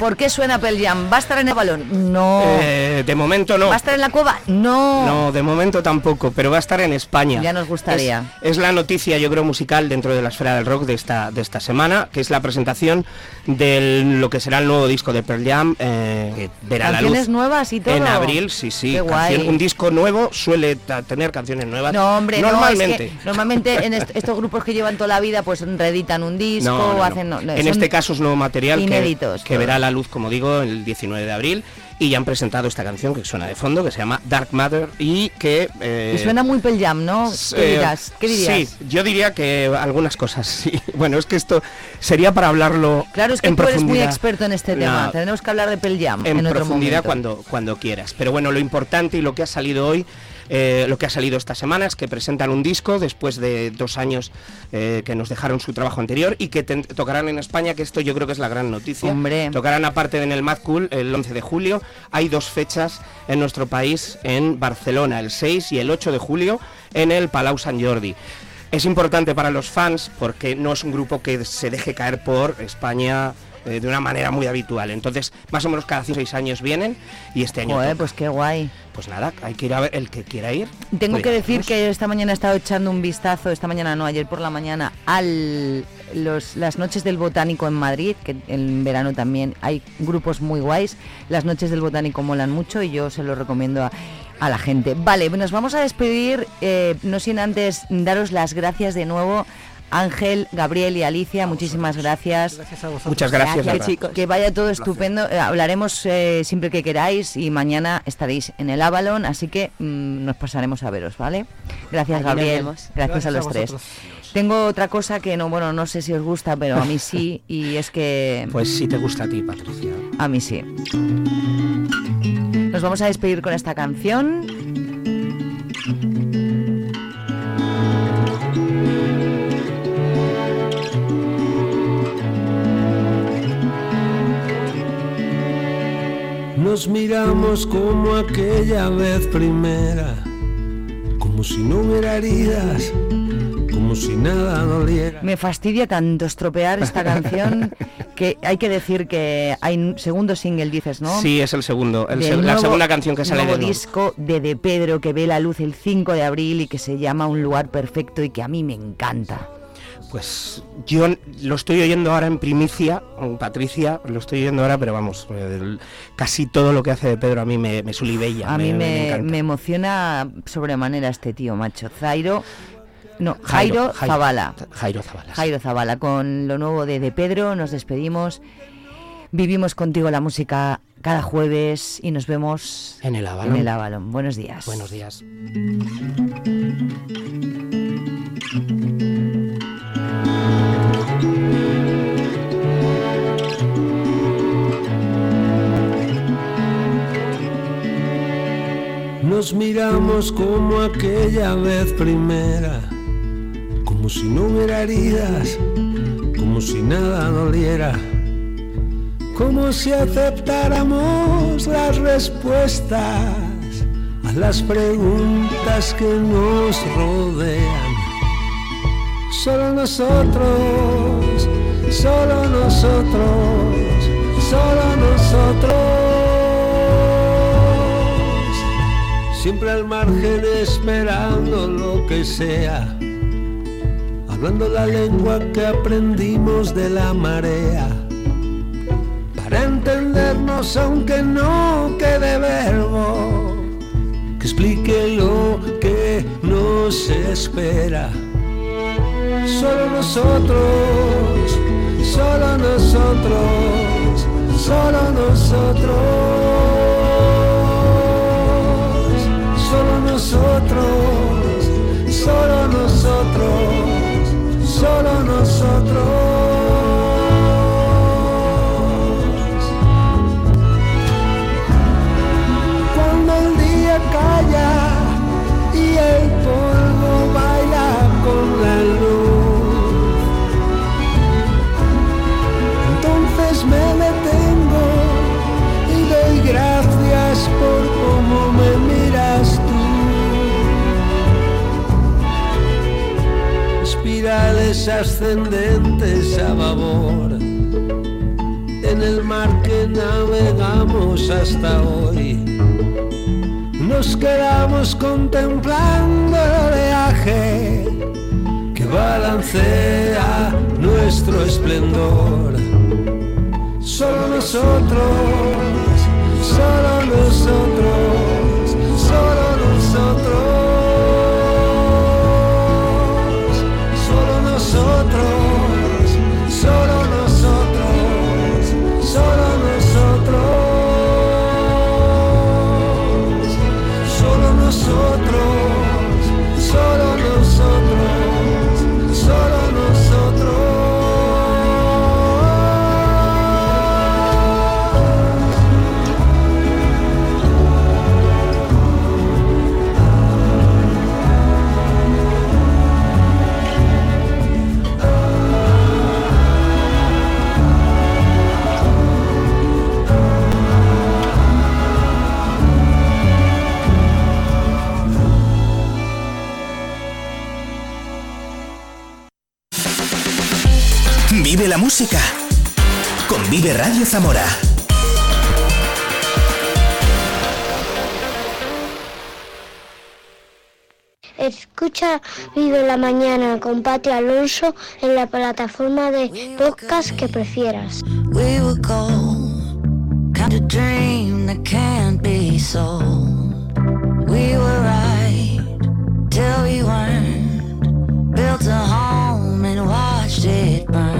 ¿Por qué suena Pel Jam? ¿Va a estar en el balón? No. Eh, de momento no. ¿Va a estar en la cueva? No. No, de momento tampoco, pero va a estar en España. Ya nos gustaría. Es, es la noticia, yo creo, musical dentro de la esfera del rock de esta, de esta semana, que es la presentación de lo que será el nuevo disco de Pearl Jam, eh, que verá la luz Canciones nuevas y todo. en abril, sí, sí. Qué canción- guay. un disco nuevo suele tener canciones nuevas. No, hombre, normalmente. no, es que normalmente en est- estos grupos que llevan toda la vida pues reeditan un disco, No, no, hacen... en este caso es nuevo material inéditos, que verá la luz, como digo, el 19 de abril. Y ya han presentado esta canción que suena de fondo, que se llama Dark Matter y que... eh, Y suena muy Pel Jam, ¿no? ¿Qué eh, dirás? ¿Qué dirías? Sí, yo diría que algunas cosas, (laughs) sí. Bueno, es que esto sería para hablarlo Claro, es que en tú eres muy experto en este tema. No, Tenemos que hablar de Pel Jam en, en, otro profundidad momento. cuando, cuando quieras. Pero bueno, lo importante y lo que ha salido hoy, eh, lo que ha salido esta semana es que presentan un disco después de dos años eh, que nos dejaron su trabajo anterior y que tocarán en España, que esto yo creo que es la gran noticia. Hombre. Tocarán aparte en el Mad Cool el 11 de julio. Hay dos fechas en nuestro país, en Barcelona, el 6 y el 8 de julio, en el Palau Sant Jordi. Es importante para los fans porque no es un grupo que se deje caer por España eh, de una manera muy habitual. Entonces, más o menos cada 5 o 6 años vienen y este año... Joder, pues qué guay. Pues nada, hay que ir a ver el que quiera ir. Tengo pues que decir que esta mañana he estado echando un vistazo, esta mañana no, ayer por la mañana, al los, las noches del botánico en Madrid, que en verano también hay grupos muy guays. Las noches del botánico molan mucho y yo se lo recomiendo a, a la gente. Vale, nos vamos a despedir, eh, no sin antes daros las gracias de nuevo. Ángel, Gabriel y Alicia, muchísimas gracias. Muchas gracias, Que- Laura. chicos. Que vaya todo estupendo. Eh, hablaremos eh, siempre que queráis y mañana estaréis en el Avalon, así que mm, nos pasaremos a veros, ¿vale? Gracias, Gabriel. Gracias, Gracias a a los tres. vosotros. Tengo otra cosa que no, bueno, no sé si os gusta, pero a mí sí, y es que Pues sí te gusta a ti, Patricia. a mí sí. Nos vamos a despedir con esta canción. Nos miramos como aquella vez primera, como si no hubiera heridas, como si nada doliera. Me fastidia tanto estropear esta canción (laughs) que hay que decir que hay un segundo single, dices, ¿no? Sí, es el segundo, el la segunda canción que sale nuevo del nuevo. disco de De Pedro que ve la luz el 5 de abril y que se llama Un lugar perfecto y que a mí me encanta. Pues yo lo estoy oyendo ahora en primicia, Patricia, lo estoy oyendo ahora, pero vamos, el- casi todo lo que hace de Pedro a mí me, me sulibella. A mí me, me, encanta. me emociona sobremanera este tío, macho. Zairo, no, Jairo, Jairo, Jairo, Zavala. Jairo Zavala. Jairo Zavala, con lo nuevo de De Pedro, nos despedimos. Vivimos contigo la música cada jueves y nos vemos En el Avalon. En el Avalon. Buenos días. Buenos días. Nos miramos como aquella vez primera, como si no hubiera heridas, como si nada doliera, como si aceptáramos las respuestas a las preguntas que nos rodean. Solo nosotros, siempre al margen esperando lo que sea, hablando la lengua que aprendimos de la marea, para entendernos aunque no quede verbo, que explique lo que nos espera. Solo nosotros, solo nosotros, solo nosotros, nosotros, solo nosotros, solo nosotros. Ascendentes a babor en el mar que navegamos hasta hoy. Nos quedamos contemplando el oleaje que balancea nuestro esplendor. Solo nosotros, solo nosotros, solo nosotros, nosotros, solo Vive Radio Zamora. Escucha Vive la Mañana con Pati Alonso en la plataforma de podcast que prefieras. We were gold, kind of dream that can't be sold. We were right till we weren't. Built a home and watched it burn.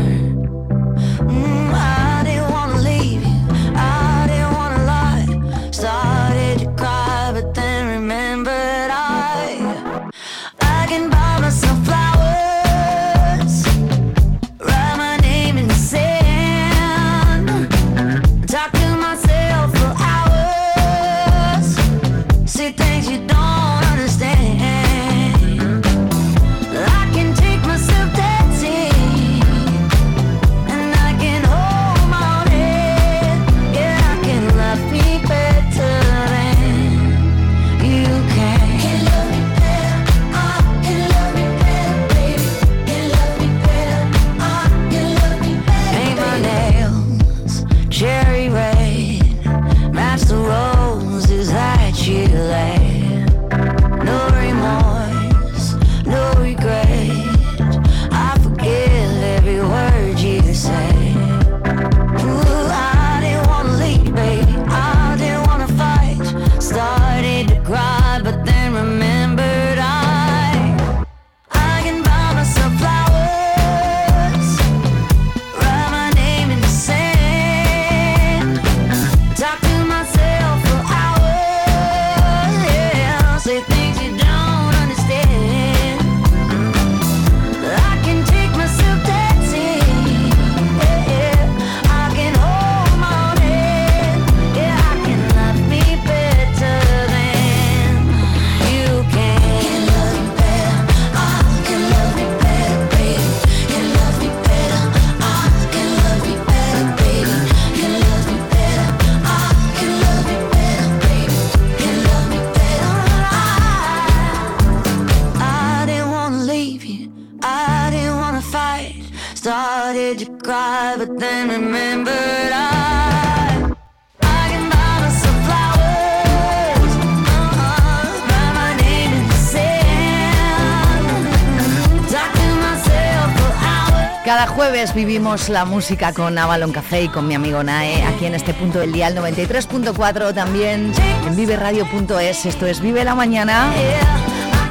Vivimos la música con Avalon Café y con mi amigo Nae, aquí en este punto del día, el 93.4, también en viveradio.es. Esto es Vive la Mañana.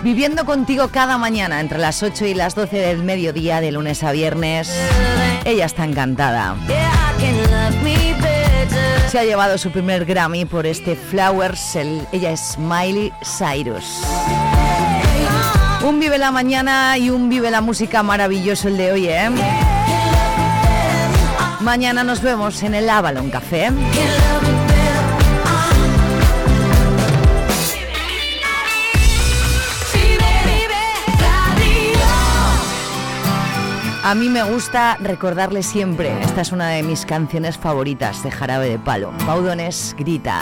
Viviendo contigo cada mañana entre las 8 y las 12 del mediodía, de lunes a viernes. Ella está encantada. Se ha llevado su primer Grammy por este Flowers. el- ella es Miley Cyrus. Un Vive la Mañana y un Vive la Música maravilloso el de hoy, ¿eh? Mañana nos vemos en el Avalon Café. A mí me gusta recordarle siempre, esta es una de mis canciones favoritas de Jarabe de Palo. Paudones grita.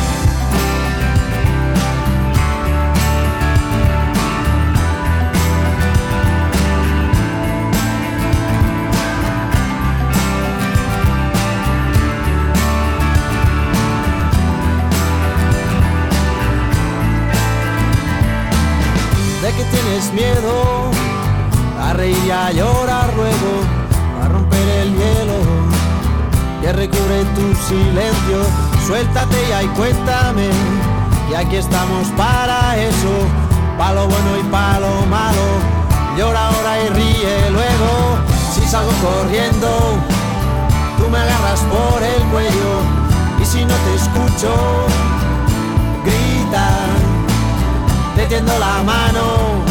Tienes miedo? A reír y a llorar luego, a romper el hielo que recubre tu silencio. Suéltate ya y cuéntame, y aquí estamos para eso, pa' lo bueno y pa' lo malo. Llora ahora y ríe luego, si salgo corriendo, tú me agarras por el cuello, y si no te escucho, grita te tiendo la mano,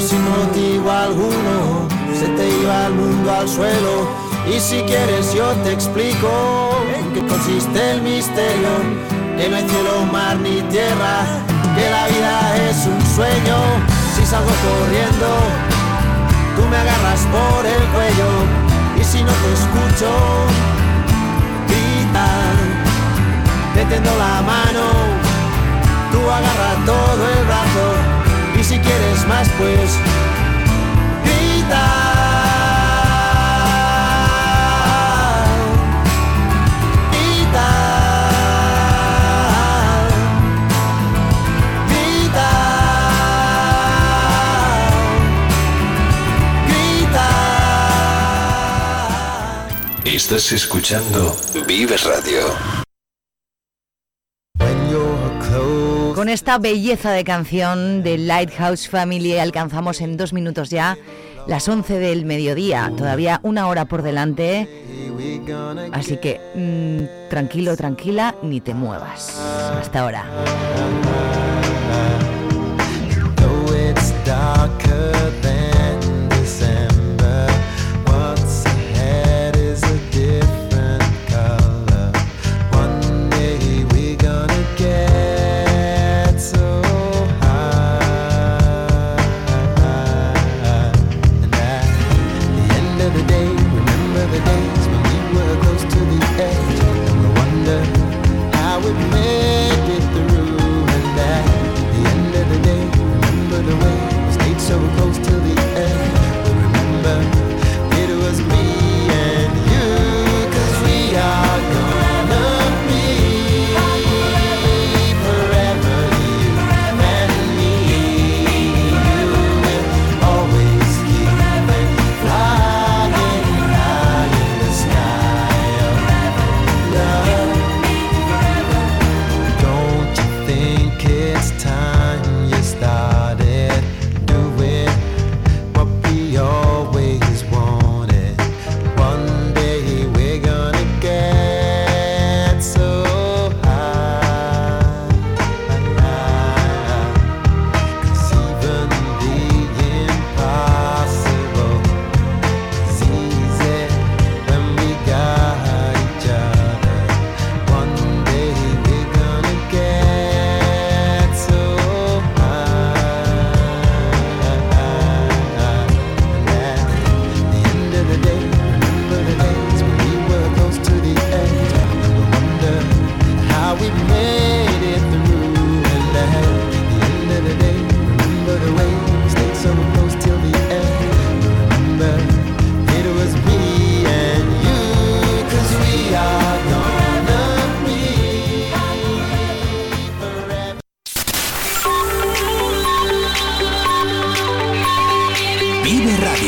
Sin motivo alguno se te iba el mundo al suelo. Y si quieres yo te explico en qué consiste el misterio, que no hay cielo, mar ni tierra, que la vida es un sueño. Si salgo corriendo, tú me agarras por el cuello y si no te escucho, grita te la mano, tú agarra todo el brazo si quieres más pues grita. Estás escuchando Vive Radio. esta belleza de canción de Lighthouse Family alcanzamos en dos minutos ya las 11 del mediodía, todavía una hora por delante, así que mm, tranquilo, tranquila, ni te muevas. Hasta ahora.